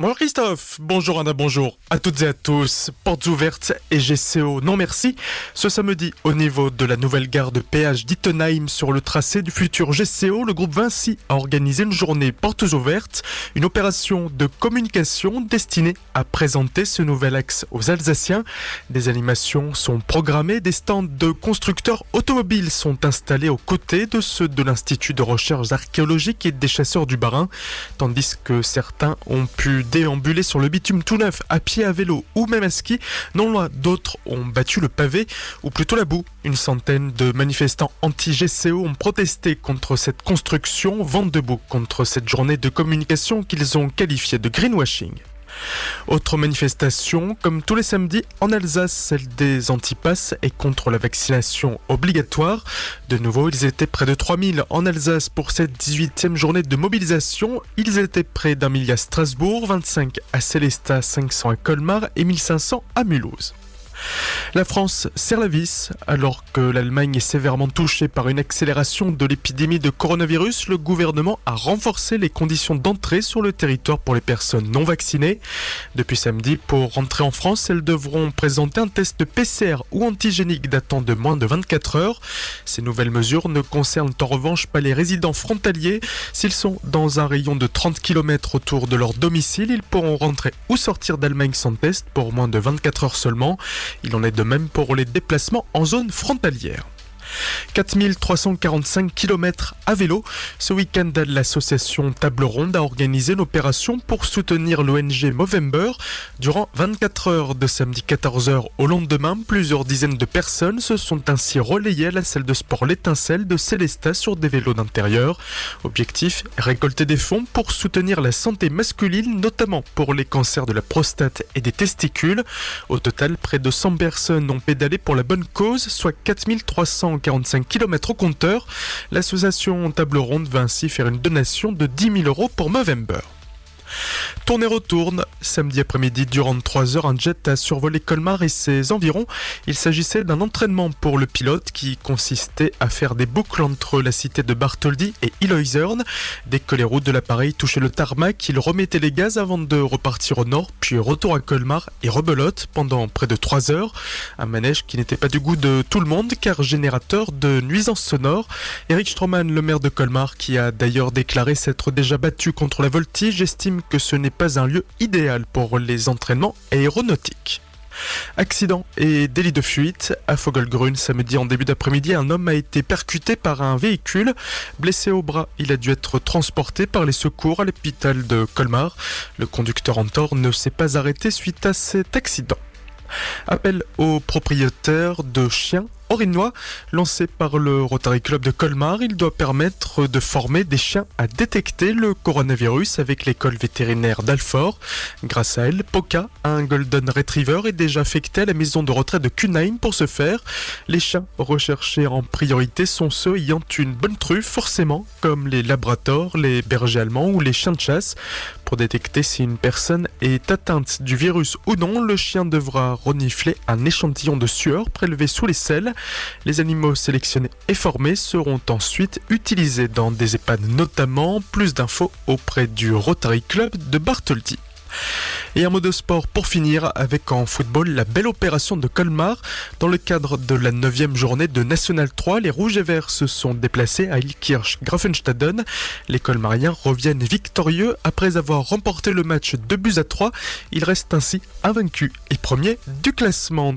Bonjour Christophe, bonjour Anna, bonjour à toutes et à tous. Portes ouvertes et GCO, non merci. Ce samedi, au niveau de la nouvelle gare de péage d'Ittenheim sur le tracé du futur GCO, le groupe Vinci a organisé une journée portes ouvertes, une opération de communication destinée à présenter ce nouvel axe aux Alsaciens. Des animations sont programmées, des stands de constructeurs automobiles sont installés aux côtés de ceux de l'Institut de recherche archéologique et des chasseurs du Barin, tandis que certains ont pu déambuler sur le bitume tout neuf, à pied, à vélo ou même à ski. Non loin, d'autres ont battu le pavé, ou plutôt la boue. Une centaine de manifestants anti-GCO ont protesté contre cette construction, vent debout contre cette journée de communication qu'ils ont qualifiée de greenwashing. Autre manifestation, comme tous les samedis en Alsace, celle des antipasses et contre la vaccination obligatoire. De nouveau, ils étaient près de 3000 en Alsace pour cette 18e journée de mobilisation. Ils étaient près d'un millier à Strasbourg, 25 à Célestat, 500 à Colmar et 1500 à Mulhouse. La France serre la vis alors que l'Allemagne est sévèrement touchée par une accélération de l'épidémie de coronavirus. Le gouvernement a renforcé les conditions d'entrée sur le territoire pour les personnes non vaccinées. Depuis samedi, pour rentrer en France, elles devront présenter un test PCR ou antigénique datant de moins de 24 heures. Ces nouvelles mesures ne concernent en revanche pas les résidents frontaliers. S'ils sont dans un rayon de 30 km autour de leur domicile, ils pourront rentrer ou sortir d'Allemagne sans test pour moins de 24 heures seulement. Il en est de même pour les déplacements en zone frontalière. 4345 km à vélo. Ce week-end, l'association Table Ronde a organisé une opération pour soutenir l'ONG Movember. Durant 24 heures de samedi 14h au lendemain, plusieurs dizaines de personnes se sont ainsi relayées à la salle de sport L'étincelle de Célestat sur des vélos d'intérieur. Objectif, récolter des fonds pour soutenir la santé masculine, notamment pour les cancers de la prostate et des testicules. Au total, près de 100 personnes ont pédalé pour la bonne cause, soit 4345 km au compteur. L'association Table Ronde va ainsi faire une donation de 10 000 euros pour Movember. Tournée retourne. Samedi après-midi, durant 3 heures, un jet a survolé Colmar et ses environs. Il s'agissait d'un entraînement pour le pilote qui consistait à faire des boucles entre la cité de Bartholdi et Illoisern. Dès que les routes de l'appareil touchaient le tarmac, il remettait les gaz avant de repartir au nord, puis retour à Colmar et rebelote pendant près de 3 heures. Un manège qui n'était pas du goût de tout le monde car générateur de nuisances sonores. Eric Stroman, le maire de Colmar, qui a d'ailleurs déclaré s'être déjà battu contre la voltige, estime que ce n'est pas un lieu idéal pour les entraînements aéronautiques. Accident et délit de fuite. À Fogelgrün, samedi en début d'après-midi, un homme a été percuté par un véhicule. Blessé au bras, il a dû être transporté par les secours à l'hôpital de Colmar. Le conducteur en tort ne s'est pas arrêté suite à cet accident. Appel aux propriétaires de chiens orinois lancé par le Rotary Club de Colmar. Il doit permettre de former des chiens à détecter le coronavirus avec l'école vétérinaire d'Alfort. Grâce à elle, Poca, un Golden Retriever, est déjà affecté à la maison de retraite de Cunheim pour ce faire. Les chiens recherchés en priorité sont ceux ayant une bonne truffe, forcément, comme les labradors, les bergers allemands ou les chiens de chasse. Pour détecter si une personne est atteinte du virus ou non, le chien devra renifler un échantillon de sueur prélevé sous les selles. Les animaux sélectionnés et formés seront ensuite utilisés dans des EHPAD notamment. Plus d'infos auprès du Rotary Club de Bartholdi. Et un mot de sport pour finir avec en football la belle opération de Colmar. Dans le cadre de la 9 journée de National 3, les Rouges et Verts se sont déplacés à Ilkirch Grafenstaden. Les Colmariens reviennent victorieux après avoir remporté le match 2 buts à 3. Ils restent ainsi invaincus et premiers du classement.